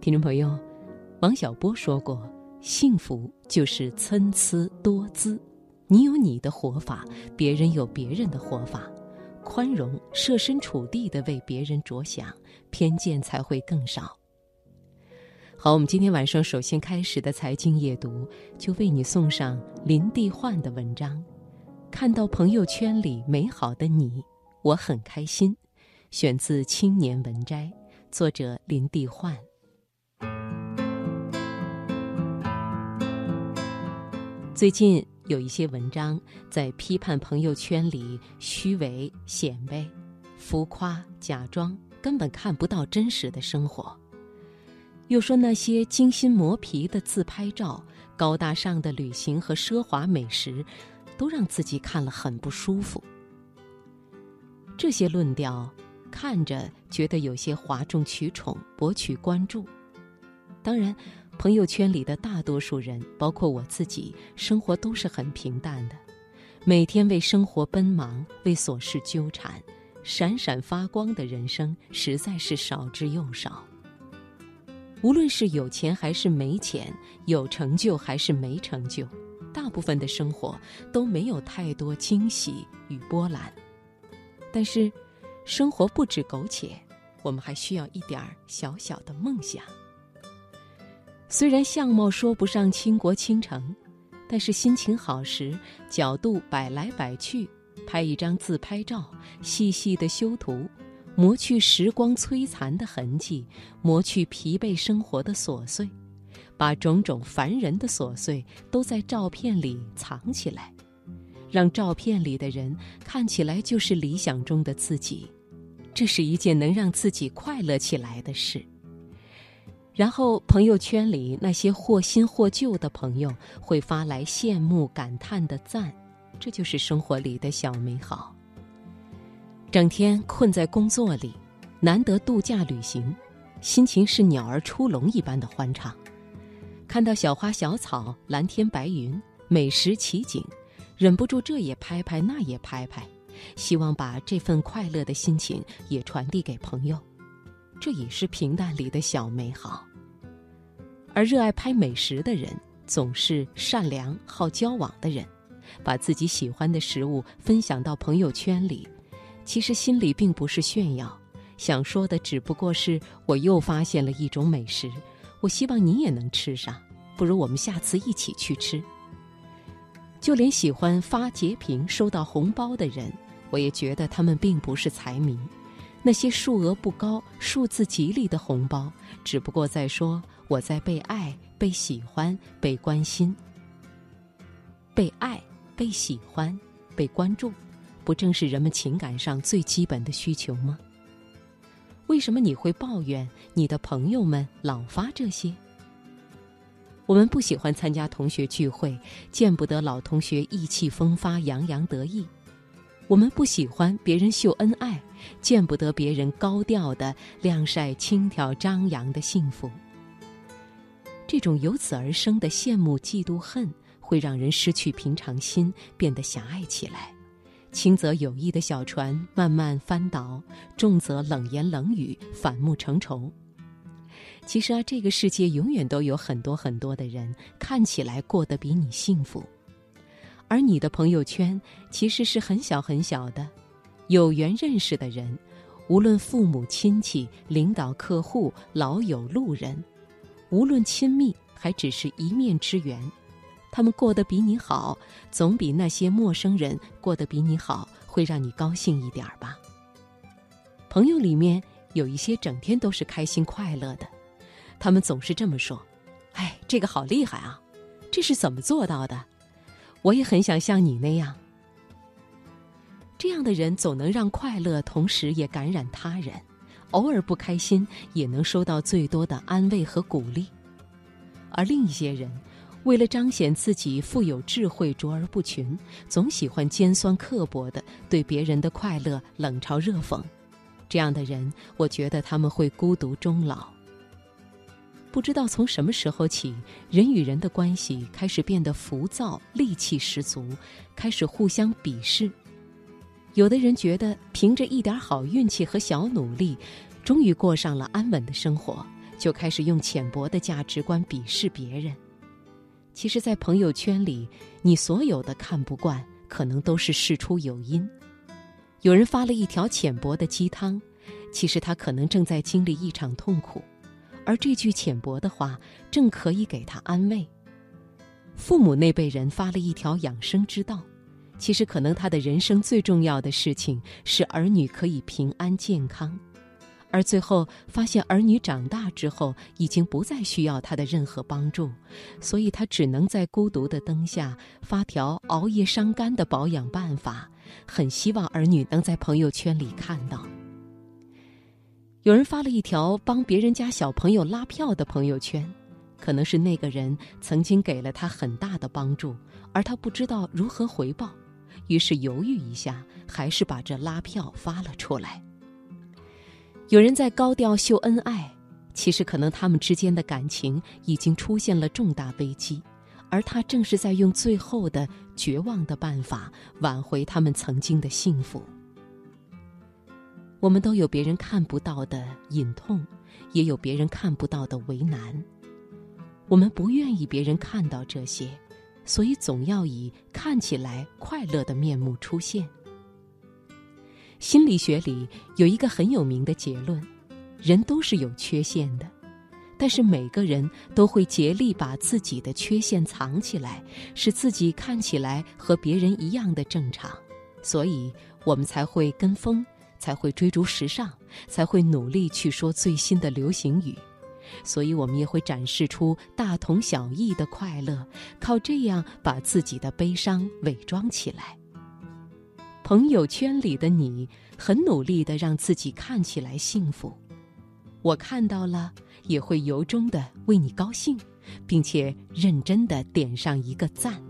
听众朋友，王小波说过：“幸福就是参差多姿，你有你的活法，别人有别人的活法，宽容，设身处地的为别人着想，偏见才会更少。”好，我们今天晚上首先开始的财经夜读，就为你送上林地焕的文章。看到朋友圈里美好的你，我很开心。选自《青年文摘》，作者林地焕。最近有一些文章在批判朋友圈里虚伪、显摆、浮夸、假装，根本看不到真实的生活。又说那些精心磨皮的自拍照、高大上的旅行和奢华美食，都让自己看了很不舒服。这些论调看着觉得有些哗众取宠、博取关注。当然，朋友圈里的大多数人，包括我自己，生活都是很平淡的，每天为生活奔忙，为琐事纠缠，闪闪发光的人生实在是少之又少。无论是有钱还是没钱，有成就还是没成就，大部分的生活都没有太多惊喜与波澜。但是，生活不止苟且，我们还需要一点小小的梦想。虽然相貌说不上倾国倾城，但是心情好时，角度摆来摆去，拍一张自拍照，细细的修图。磨去时光摧残的痕迹，磨去疲惫生活的琐碎，把种种烦人的琐碎都在照片里藏起来，让照片里的人看起来就是理想中的自己，这是一件能让自己快乐起来的事。然后朋友圈里那些或新或旧的朋友会发来羡慕感叹的赞，这就是生活里的小美好。整天困在工作里，难得度假旅行，心情是鸟儿出笼一般的欢畅。看到小花小草、蓝天白云、美食奇景，忍不住这也拍拍那也拍拍，希望把这份快乐的心情也传递给朋友。这也是平淡里的小美好。而热爱拍美食的人，总是善良好交往的人，把自己喜欢的食物分享到朋友圈里。其实心里并不是炫耀，想说的只不过是我又发现了一种美食，我希望你也能吃上，不如我们下次一起去吃。就连喜欢发截屏收到红包的人，我也觉得他们并不是财迷。那些数额不高、数字吉利的红包，只不过在说我在被爱、被喜欢、被关心、被爱、被喜欢、被关注。不正是人们情感上最基本的需求吗？为什么你会抱怨你的朋友们老发这些？我们不喜欢参加同学聚会，见不得老同学意气风发、洋洋得意；我们不喜欢别人秀恩爱，见不得别人高调的晾晒、轻佻、张扬的幸福。这种由此而生的羡慕、嫉妒、恨，会让人失去平常心，变得狭隘起来。轻则有意的小船慢慢翻倒，重则冷言冷语，反目成仇。其实啊，这个世界永远都有很多很多的人，看起来过得比你幸福，而你的朋友圈其实是很小很小的。有缘认识的人，无论父母亲戚、领导客户、老友路人，无论亲密还只是一面之缘。他们过得比你好，总比那些陌生人过得比你好会让你高兴一点儿吧。朋友里面有一些整天都是开心快乐的，他们总是这么说：“哎，这个好厉害啊，这是怎么做到的？我也很想像你那样。”这样的人总能让快乐，同时也感染他人。偶尔不开心，也能收到最多的安慰和鼓励。而另一些人。为了彰显自己富有智慧、卓而不群，总喜欢尖酸刻薄的对别人的快乐冷嘲热讽。这样的人，我觉得他们会孤独终老。不知道从什么时候起，人与人的关系开始变得浮躁、戾气十足，开始互相鄙视。有的人觉得，凭着一点好运气和小努力，终于过上了安稳的生活。就开始用浅薄的价值观鄙视别人。其实，在朋友圈里，你所有的看不惯，可能都是事出有因。有人发了一条浅薄的鸡汤，其实他可能正在经历一场痛苦，而这句浅薄的话，正可以给他安慰。父母那辈人发了一条养生之道，其实可能他的人生最重要的事情是儿女可以平安健康。而最后发现儿女长大之后已经不再需要他的任何帮助，所以他只能在孤独的灯下发条熬夜伤肝的保养办法，很希望儿女能在朋友圈里看到。有人发了一条帮别人家小朋友拉票的朋友圈，可能是那个人曾经给了他很大的帮助，而他不知道如何回报，于是犹豫一下，还是把这拉票发了出来。有人在高调秀恩爱，其实可能他们之间的感情已经出现了重大危机，而他正是在用最后的绝望的办法挽回他们曾经的幸福。我们都有别人看不到的隐痛，也有别人看不到的为难。我们不愿意别人看到这些，所以总要以看起来快乐的面目出现。心理学里有一个很有名的结论：人都是有缺陷的，但是每个人都会竭力把自己的缺陷藏起来，使自己看起来和别人一样的正常。所以，我们才会跟风，才会追逐时尚，才会努力去说最新的流行语。所以我们也会展示出大同小异的快乐，靠这样把自己的悲伤伪装起来。朋友圈里的你很努力的让自己看起来幸福，我看到了也会由衷的为你高兴，并且认真的点上一个赞。